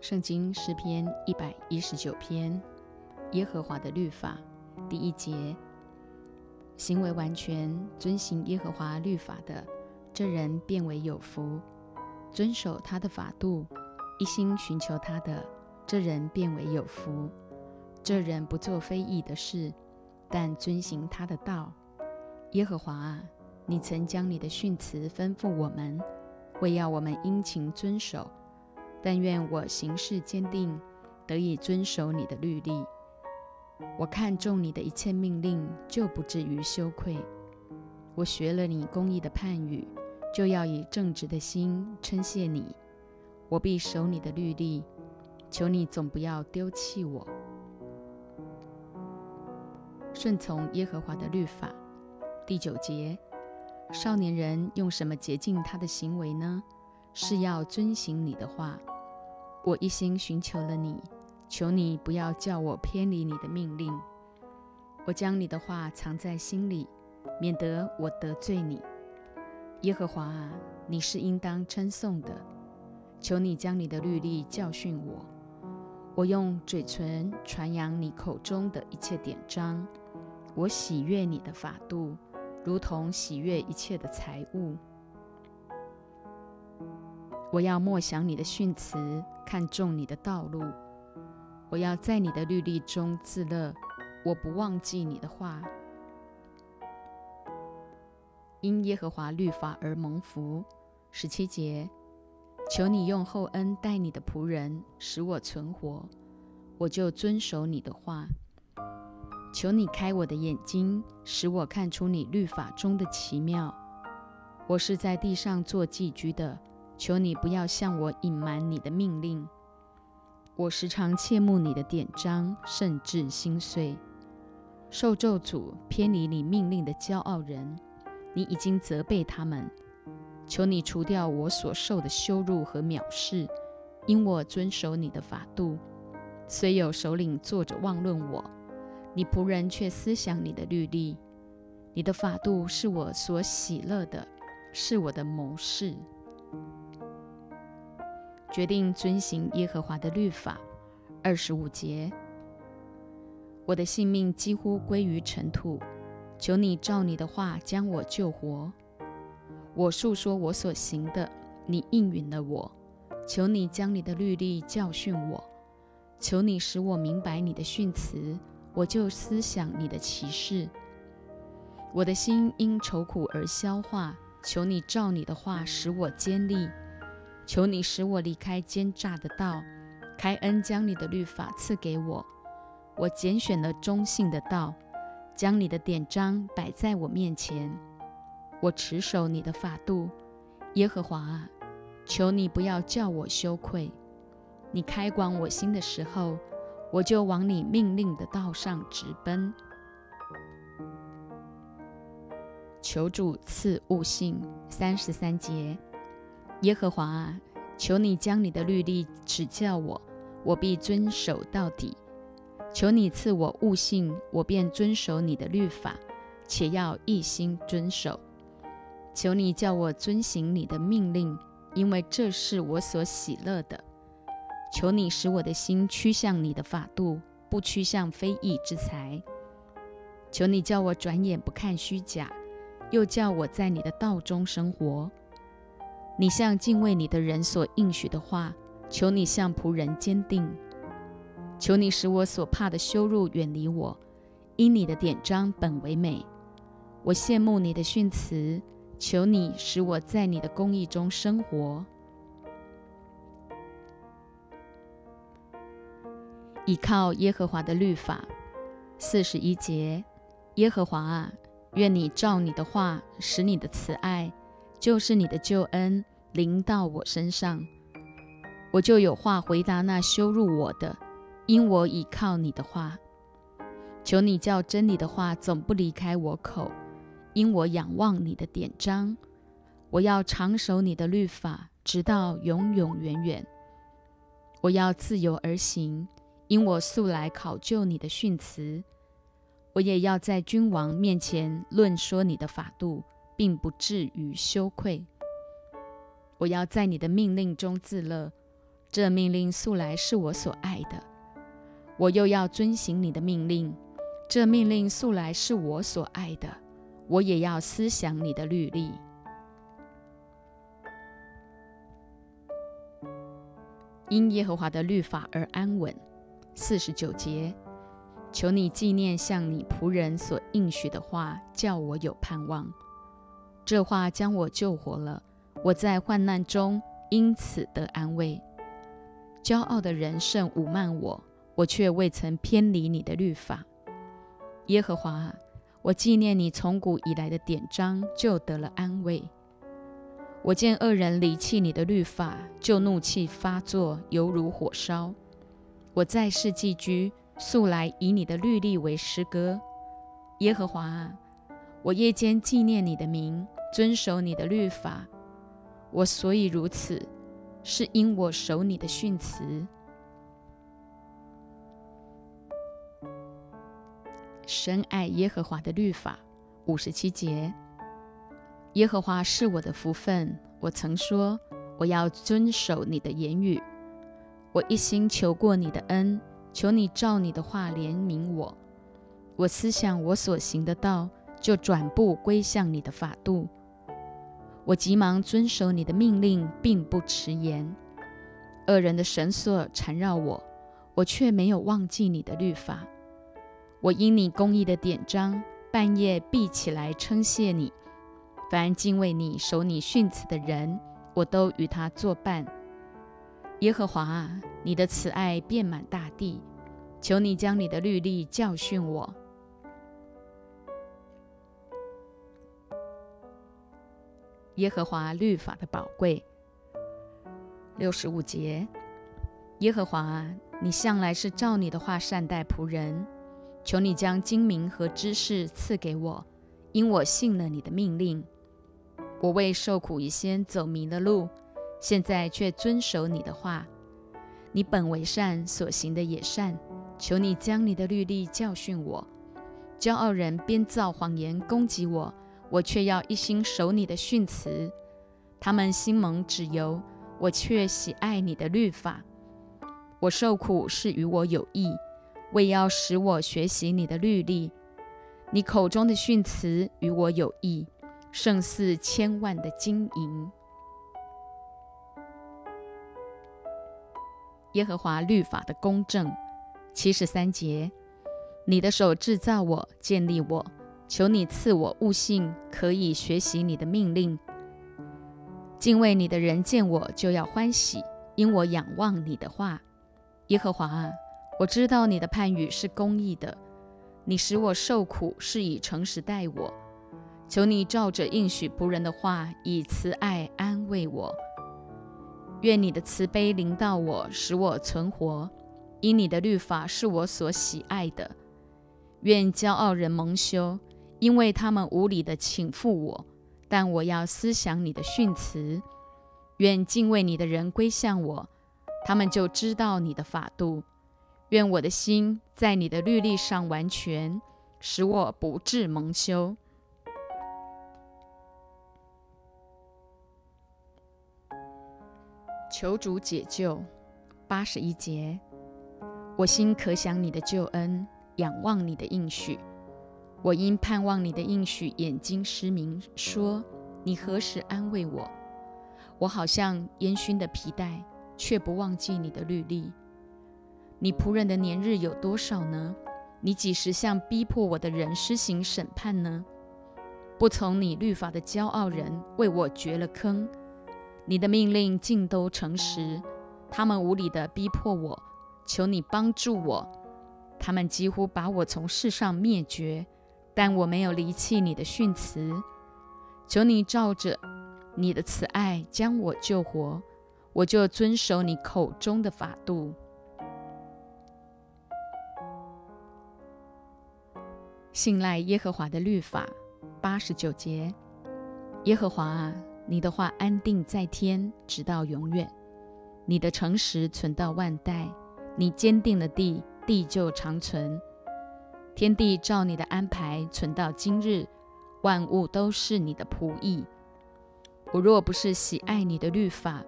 圣经诗篇一百一十九篇，耶和华的律法，第一节：行为完全遵行耶和华律法的，这人变为有福；遵守他的法度，一心寻求他的，这人变为有福。这人不做非义的事，但遵行他的道。耶和华啊，你曾将你的训词吩咐我们，为要我们殷勤遵守。但愿我行事坚定，得以遵守你的律例。我看中你的一切命令，就不至于羞愧。我学了你公义的判语，就要以正直的心称谢你。我必守你的律例，求你总不要丢弃我。顺从耶和华的律法。第九节，少年人用什么洁净他的行为呢？是要遵行你的话。我一心寻求了你，求你不要叫我偏离你的命令。我将你的话藏在心里，免得我得罪你。耶和华啊，你是应当称颂的。求你将你的律例教训我。我用嘴唇传扬你口中的一切典章。我喜悦你的法度，如同喜悦一切的财物。我要默想你的训词，看重你的道路。我要在你的律例中自乐，我不忘记你的话。因耶和华律法而蒙福。十七节，求你用厚恩待你的仆人，使我存活，我就遵守你的话。求你开我的眼睛，使我看出你律法中的奇妙。我是在地上做寄居的。求你不要向我隐瞒你的命令。我时常切慕你的典章，甚至心碎。受咒诅偏离你命令的骄傲人，你已经责备他们。求你除掉我所受的羞辱和藐视，因我遵守你的法度。虽有首领坐着妄论我，你仆人却思想你的律例。你的法度是我所喜乐的，是我的谋士。决定遵行耶和华的律法。二十五节，我的性命几乎归于尘土，求你照你的话将我救活。我述说我所行的，你应允了我。求你将你的律例教训我，求你使我明白你的训词，我就思想你的启示。我的心因愁苦而消化，求你照你的话使我坚立。求你使我离开奸诈的道，开恩将你的律法赐给我。我拣选了中性的道，将你的典章摆在我面前。我持守你的法度，耶和华啊，求你不要叫我羞愧。你开广我心的时候，我就往你命令的道上直奔。求主赐悟性。三十三节。耶和华啊，求你将你的律例指教我，我必遵守到底。求你赐我悟性，我便遵守你的律法，且要一心遵守。求你叫我遵行你的命令，因为这是我所喜乐的。求你使我的心趋向你的法度，不趋向非义之财。求你叫我转眼不看虚假，又叫我在你的道中生活。你向敬畏你的人所应许的话，求你向仆人坚定，求你使我所怕的羞辱远离我，因你的典章本为美。我羡慕你的训词，求你使我在你的公义中生活。倚靠耶和华的律法，四十一节。耶和华啊，愿你照你的话，使你的慈爱。就是你的救恩临到我身上，我就有话回答那羞辱我的，因我倚靠你的话。求你叫真理的话总不离开我口，因我仰望你的典章。我要长守你的律法，直到永永远远。我要自由而行，因我素来考究你的训词。我也要在君王面前论说你的法度，并不至于羞愧。我要在你的命令中自乐，这命令素来是我所爱的。我又要遵行你的命令，这命令素来是我所爱的。我也要思想你的律例，因耶和华的律法而安稳。四十九节。求你纪念向你仆人所应许的话，叫我有盼望。这话将我救活了，我在患难中因此得安慰。骄傲的人甚侮慢我，我却未曾偏离你的律法。耶和华，我纪念你从古以来的典章，就得了安慰。我见恶人离弃你的律法，就怒气发作，犹如火烧。我在世寄居。素来以你的律例为诗歌，耶和华啊，我夜间纪念你的名，遵守你的律法。我所以如此，是因我守你的训词。深爱耶和华的律法，五十七节。耶和华是我的福分，我曾说我要遵守你的言语，我一心求过你的恩。求你照你的话怜悯我，我思想我所行的道，就转步归向你的法度。我急忙遵守你的命令，并不迟延。恶人的绳索缠绕我，我却没有忘记你的律法。我因你公义的典章，半夜闭起来称谢你。凡敬畏你、守你训词的人，我都与他作伴。耶和华啊，你的慈爱遍满大地，求你将你的律例教训我。耶和华律法的宝贵。六十五节，耶和华啊，你向来是照你的话善待仆人，求你将精明和知识赐给我，因我信了你的命令。我为受苦以先走迷了路。现在却遵守你的话，你本为善，所行的也善。求你将你的律例教训我。骄傲人编造谎言攻击我，我却要一心守你的训词。他们心蒙脂油，我却喜爱你的律法。我受苦是与我有益，为要使我学习你的律例。你口中的训词与我有益，胜似千万的金银。耶和华律法的公正，七十三节。你的手制造我，建立我，求你赐我悟性，可以学习你的命令。敬畏你的人见我就要欢喜，因我仰望你的话。耶和华啊，我知道你的判语是公义的，你使我受苦是以诚实待我。求你照着应许仆人的话，以慈爱安慰我。愿你的慈悲临到我，使我存活，因你的律法是我所喜爱的。愿骄傲人蒙羞，因为他们无理的请负我，但我要思想你的训词。愿敬畏你的人归向我，他们就知道你的法度。愿我的心在你的律例上完全，使我不致蒙羞。求主解救，八十一节。我心可想你的救恩，仰望你的应许。我因盼望你的应许，眼睛失明，说：你何时安慰我？我好像烟熏的皮带，却不忘记你的律例。你仆人的年日有多少呢？你几时向逼迫我的人施行审判呢？不从你律法的骄傲人，为我掘了坑。你的命令尽都诚实，他们无理的逼迫我，求你帮助我。他们几乎把我从世上灭绝，但我没有离弃你的训词。求你照着你的慈爱将我救活，我就遵守你口中的法度。信赖耶和华的律法，八十九节，耶和华啊。你的话安定在天，直到永远；你的诚实存到万代。你坚定的地，地就长存。天地照你的安排存到今日，万物都是你的仆役。我若不是喜爱你的律法，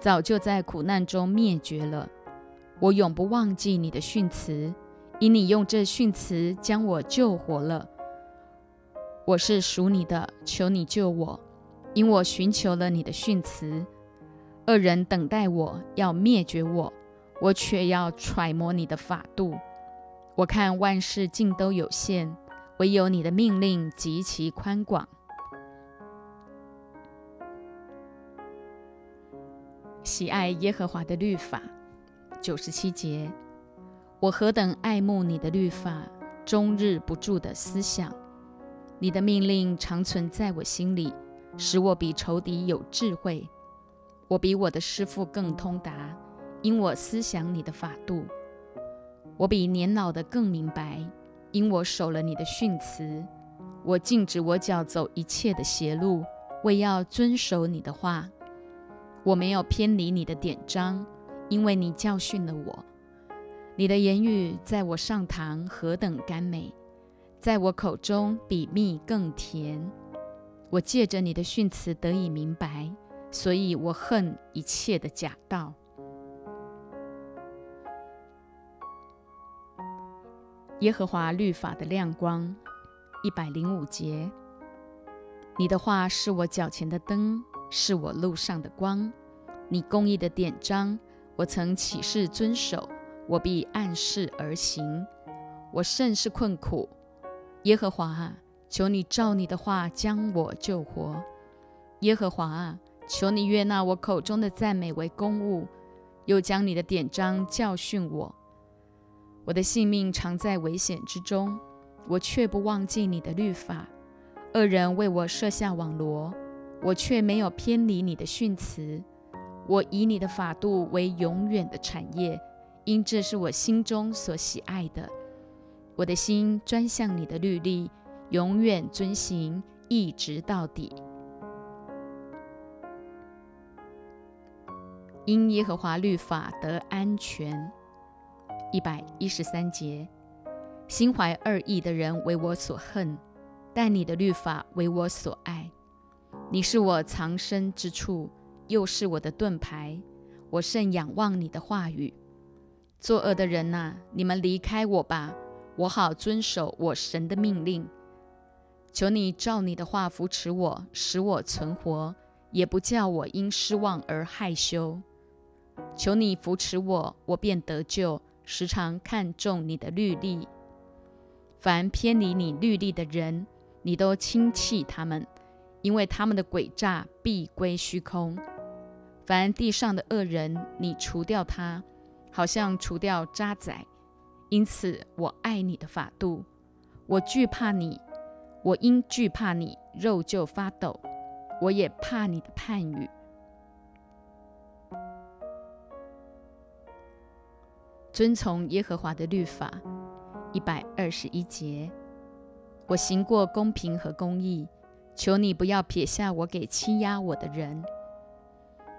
早就在苦难中灭绝了。我永不忘记你的训词，因你用这训词将我救活了。我是属你的，求你救我，因我寻求了你的训词。恶人等待我要灭绝我，我却要揣摩你的法度。我看万事尽都有限，唯有你的命令极其宽广。喜爱耶和华的律法，九十七节。我何等爱慕你的律法，终日不住的思想。你的命令常存在我心里，使我比仇敌有智慧。我比我的师傅更通达，因我思想你的法度。我比年老的更明白，因我守了你的训词。我禁止我脚走一切的邪路，为要遵守你的话。我没有偏离你的典章，因为你教训了我。你的言语在我上堂何等甘美，在我口中比蜜更甜。我借着你的训词得以明白，所以我恨一切的假道。耶和华律法的亮光，一百零五节。你的话是我脚前的灯。是我路上的光，你公义的典章，我曾起誓遵守，我必按事而行。我甚是困苦，耶和华啊，求你照你的话将我救活。耶和华啊，求你悦纳我口中的赞美为公物，又将你的典章教训我。我的性命常在危险之中，我却不忘记你的律法。恶人为我设下网罗。我却没有偏离你的训词，我以你的法度为永远的产业，因这是我心中所喜爱的。我的心专向你的律例，永远遵行，一直到底。因耶和华律法得安全。一百一十三节，心怀二意的人为我所恨，但你的律法为我所爱。你是我藏身之处，又是我的盾牌。我甚仰望你的话语。作恶的人呐，你们离开我吧，我好遵守我神的命令。求你照你的话扶持我，使我存活，也不叫我因失望而害羞。求你扶持我，我便得救。时常看重你的律例。凡偏离你律例的人，你都轻弃他们。因为他们的诡诈必归虚空。凡地上的恶人，你除掉他，好像除掉渣滓。因此，我爱你的法度，我惧怕你。我因惧怕你，肉就发抖。我也怕你的判语。遵从耶和华的律法，一百二十一节。我行过公平和公义。求你不要撇下我给欺压我的人，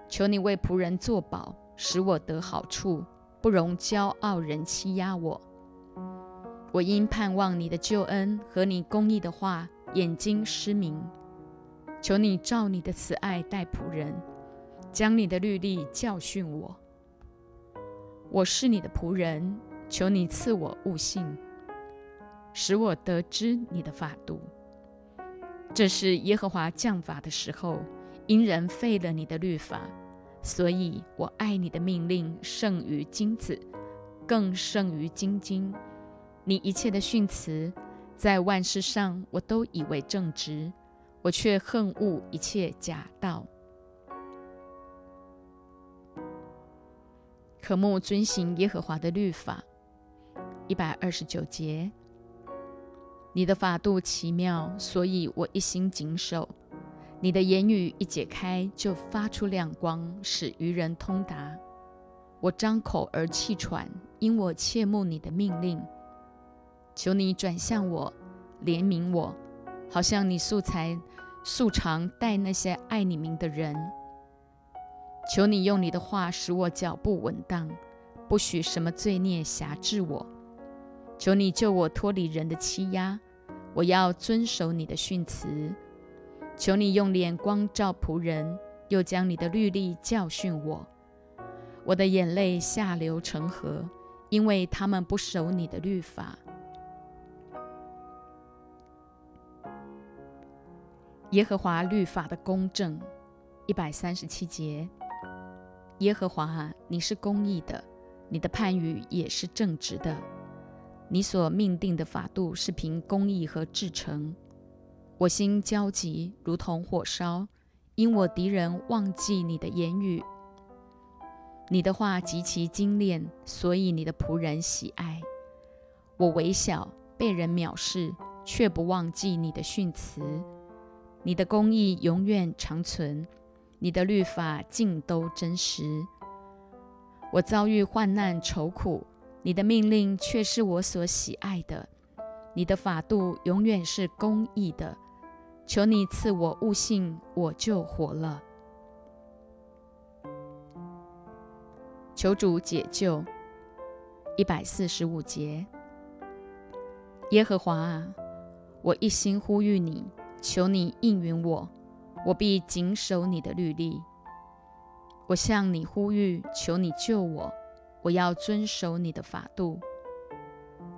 求你为仆人作保，使我得好处，不容骄傲人欺压我。我因盼望你的救恩和你公义的话，眼睛失明。求你照你的慈爱待仆人，将你的律例教训我。我是你的仆人，求你赐我悟性，使我得知你的法度。这是耶和华降法的时候，因人废了你的律法，所以我爱你的命令胜于金子，更胜于金金。你一切的训词，在万事上我都以为正直，我却恨恶一切假道。可慕遵行耶和华的律法，一百二十九节。你的法度奇妙，所以我一心谨守。你的言语一解开，就发出亮光，使愚人通达。我张口而气喘，因我切慕你的命令。求你转向我，怜悯我，好像你素才素常待那些爱你名的人。求你用你的话使我脚步稳当，不许什么罪孽辖制我。求你救我脱离人的欺压，我要遵守你的训词。求你用脸光照仆人，又将你的律例教训我。我的眼泪下流成河，因为他们不守你的律法。耶和华律法的公正，一百三十七节。耶和华，你是公义的，你的判语也是正直的，你所命定的法度是凭公义和至诚。我心焦急，如同火烧，因我敌人忘记你的言语。你的话极其精炼，所以你的仆人喜爱。我微小，被人藐视，却不忘记你的训词。你的公义永远长存，你的律法尽都真实。我遭遇患难愁苦，你的命令却是我所喜爱的。你的法度永远是公义的，求你赐我悟性，我就活了。求主解救。一百四十五节，耶和华啊，我一心呼吁你。求你应允我，我必谨守你的律例。我向你呼吁，求你救我，我要遵守你的法度。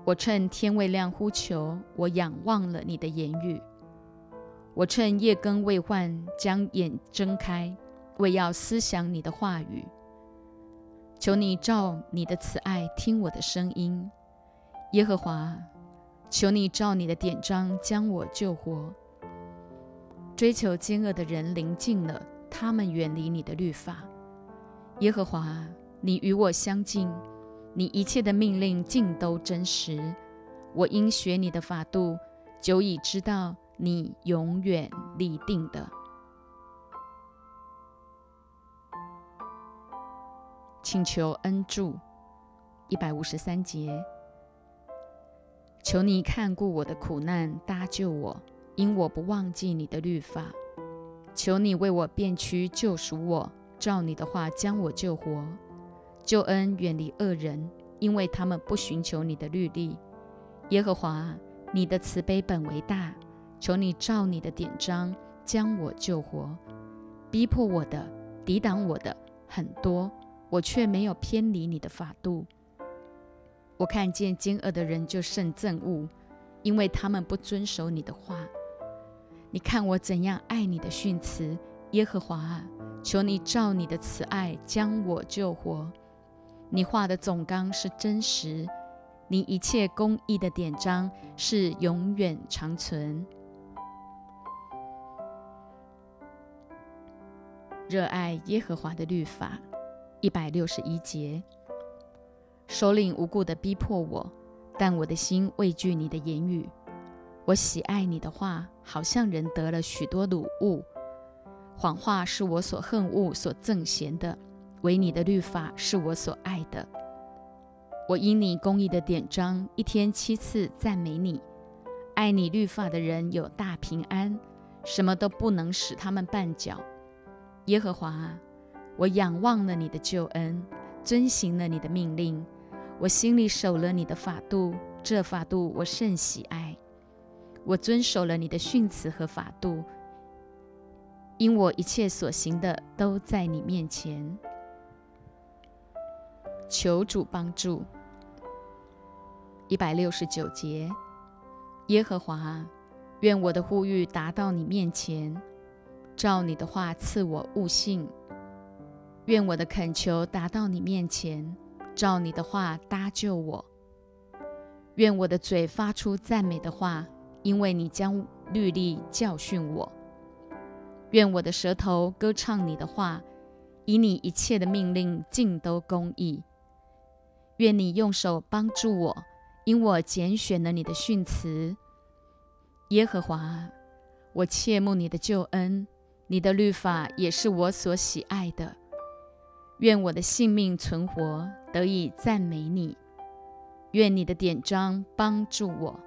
我趁天未亮呼求，我仰望了你的言语。我趁夜更未换，将眼睁开，为要思想你的话语。求你照你的慈爱听我的声音，耶和华，求你照你的典章将我救活。追求奸恶的人临近了，他们远离你的律法。耶和华，你与我相近，你一切的命令尽都真实。我应学你的法度，久已知道你永远立定的。请求恩助，一百五十三节。求你看顾我的苦难，搭救我。因我不忘记你的律法，求你为我变屈救赎我，照你的话将我救活。救恩远离恶人，因为他们不寻求你的律例。耶和华，你的慈悲本为大，求你照你的典章将我救活。逼迫我的、抵挡我的很多，我却没有偏离你的法度。我看见奸恶的人就甚憎恶，因为他们不遵守你的话。你看我怎样爱你的训词，耶和华啊，求你照你的慈爱将我救活。你画的总纲是真实，你一切公义的典章是永远长存。热爱耶和华的律法，一百六十一节。首领无故的逼迫我，但我的心畏惧你的言语。我喜爱你的话，好像人得了许多鲁物。谎话是我所恨恶、所憎嫌的，唯你的律法是我所爱的。我因你公义的典章，一天七次赞美你。爱你律法的人有大平安，什么都不能使他们绊脚。耶和华，我仰望了你的救恩，遵行了你的命令，我心里守了你的法度，这法度我甚喜爱。我遵守了你的训词和法度，因我一切所行的都在你面前。求主帮助。一百六十九节，耶和华，愿我的呼吁达到你面前，照你的话赐我悟性；愿我的恳求达到你面前，照你的话搭救我；愿我的嘴发出赞美的话。因为你将律例教训我，愿我的舌头歌唱你的话，以你一切的命令尽都公义。愿你用手帮助我，因我拣选了你的训词。耶和华，我切慕你的救恩，你的律法也是我所喜爱的。愿我的性命存活，得以赞美你。愿你的典章帮助我。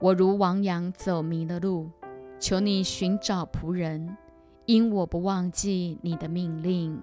我如亡羊走迷了路，求你寻找仆人，因我不忘记你的命令。